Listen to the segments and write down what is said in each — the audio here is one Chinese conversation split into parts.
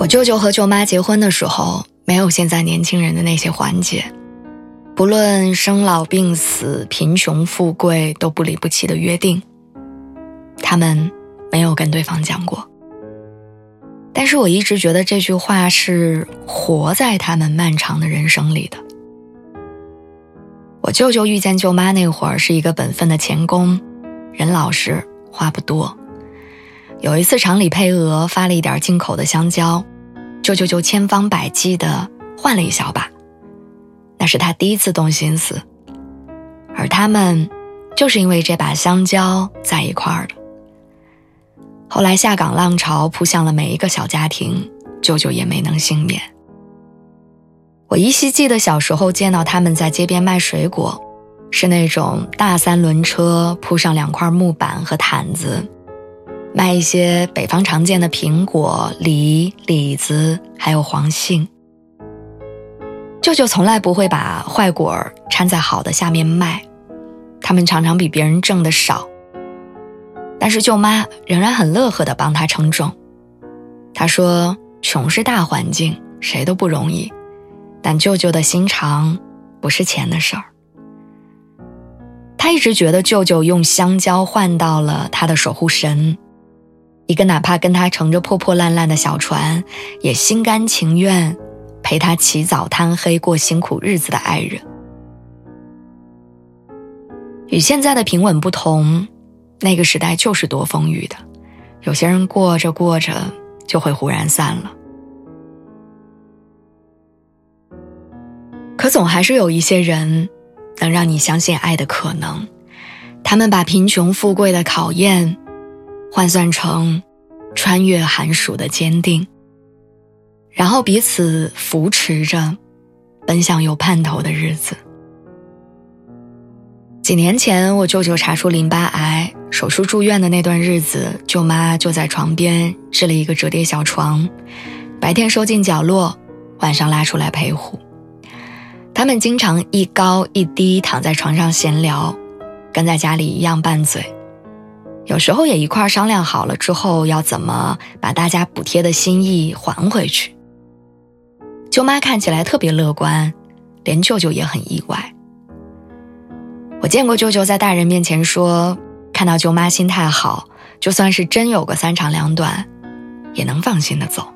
我舅舅和舅妈结婚的时候，没有现在年轻人的那些环节，不论生老病死、贫穷富贵，都不离不弃的约定。他们没有跟对方讲过，但是我一直觉得这句话是活在他们漫长的人生里的。我舅舅遇见舅妈那会儿是一个本分的钳工，人老实，话不多。有一次厂里配额发了一点进口的香蕉。舅舅就千方百计的换了一小把，那是他第一次动心思，而他们就是因为这把香蕉在一块儿的。后来下岗浪潮扑向了每一个小家庭，舅舅也没能幸免。我依稀记得小时候见到他们在街边卖水果，是那种大三轮车铺上两块木板和毯子。卖一些北方常见的苹果、梨、李子，还有黄杏。舅舅从来不会把坏果儿掺在好的下面卖，他们常常比别人挣的少。但是舅妈仍然很乐呵地帮他称重。他说：“穷是大环境，谁都不容易，但舅舅的心肠不是钱的事儿。”他一直觉得舅舅用香蕉换到了他的守护神。一个哪怕跟他乘着破破烂烂的小船，也心甘情愿陪他起早贪黑过辛苦日子的爱人。与现在的平稳不同，那个时代就是多风雨的。有些人过着过着就会忽然散了，可总还是有一些人能让你相信爱的可能。他们把贫穷富贵的考验。换算成穿越寒暑的坚定，然后彼此扶持着，奔向有盼头的日子。几年前，我舅舅查出淋巴癌，手术住院的那段日子，舅妈就在床边支了一个折叠小床，白天收进角落，晚上拉出来陪护。他们经常一高一低躺在床上闲聊，跟在家里一样拌嘴。有时候也一块商量好了之后要怎么把大家补贴的心意还回去。舅妈看起来特别乐观，连舅舅也很意外。我见过舅舅在大人面前说，看到舅妈心态好，就算是真有个三长两短，也能放心的走。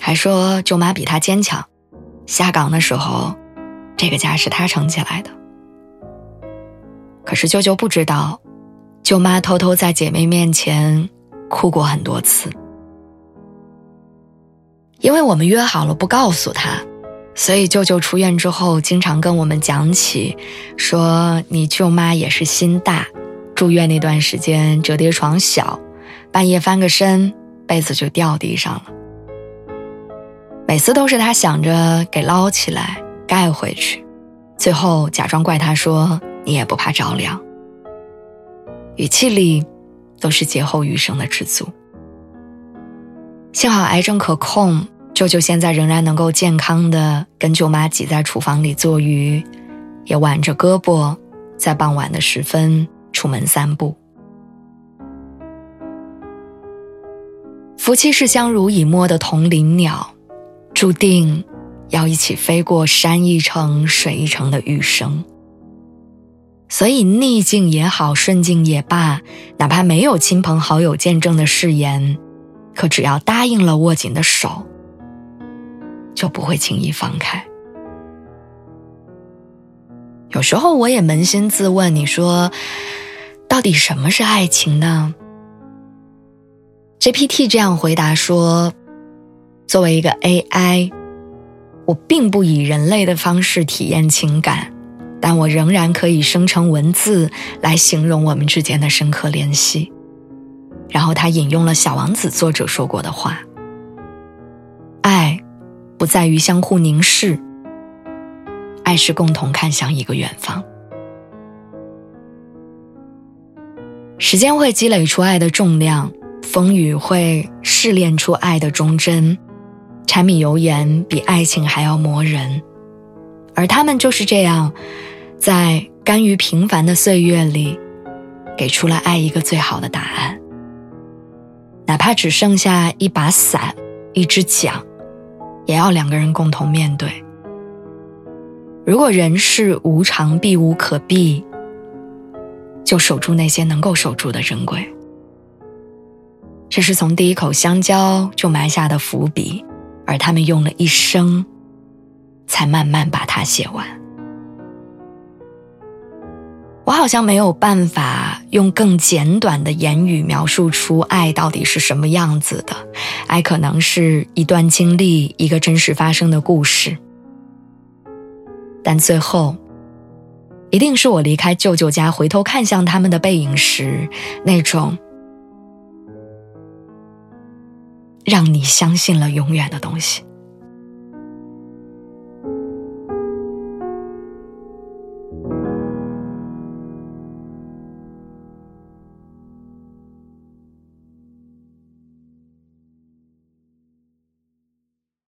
还说舅妈比他坚强，下岗的时候，这个家是他撑起来的。可是舅舅不知道。舅妈偷偷在姐妹面前哭过很多次，因为我们约好了不告诉她，所以舅舅出院之后经常跟我们讲起，说你舅妈也是心大，住院那段时间折叠床小，半夜翻个身被子就掉地上了。每次都是他想着给捞起来盖回去，最后假装怪他说你也不怕着凉。语气里，都是劫后余生的知足。幸好癌症可控，舅舅现在仍然能够健康的跟舅妈挤在厨房里做鱼，也挽着胳膊，在傍晚的时分出门散步。夫妻是相濡以沫的同林鸟，注定要一起飞过山一程、水一程的余生。所以逆境也好，顺境也罢，哪怕没有亲朋好友见证的誓言，可只要答应了握紧的手，就不会轻易放开。有时候我也扪心自问：你说，到底什么是爱情呢？GPT 这样回答说：作为一个 AI，我并不以人类的方式体验情感。但我仍然可以生成文字来形容我们之间的深刻联系。然后他引用了《小王子》作者说过的话：“爱不在于相互凝视，爱是共同看向一个远方。”时间会积累出爱的重量，风雨会试炼出爱的忠贞，柴米油盐比爱情还要磨人，而他们就是这样，在甘于平凡的岁月里，给出了爱一个最好的答案。哪怕只剩下一把伞、一支桨，也要两个人共同面对。如果人世无常，避无可避。就守住那些能够守住的珍贵，这是从第一口香蕉就埋下的伏笔，而他们用了一生，才慢慢把它写完。我好像没有办法用更简短的言语描述出爱到底是什么样子的，爱可能是一段经历，一个真实发生的故事，但最后。一定是我离开舅舅家，回头看向他们的背影时，那种让你相信了永远的东西。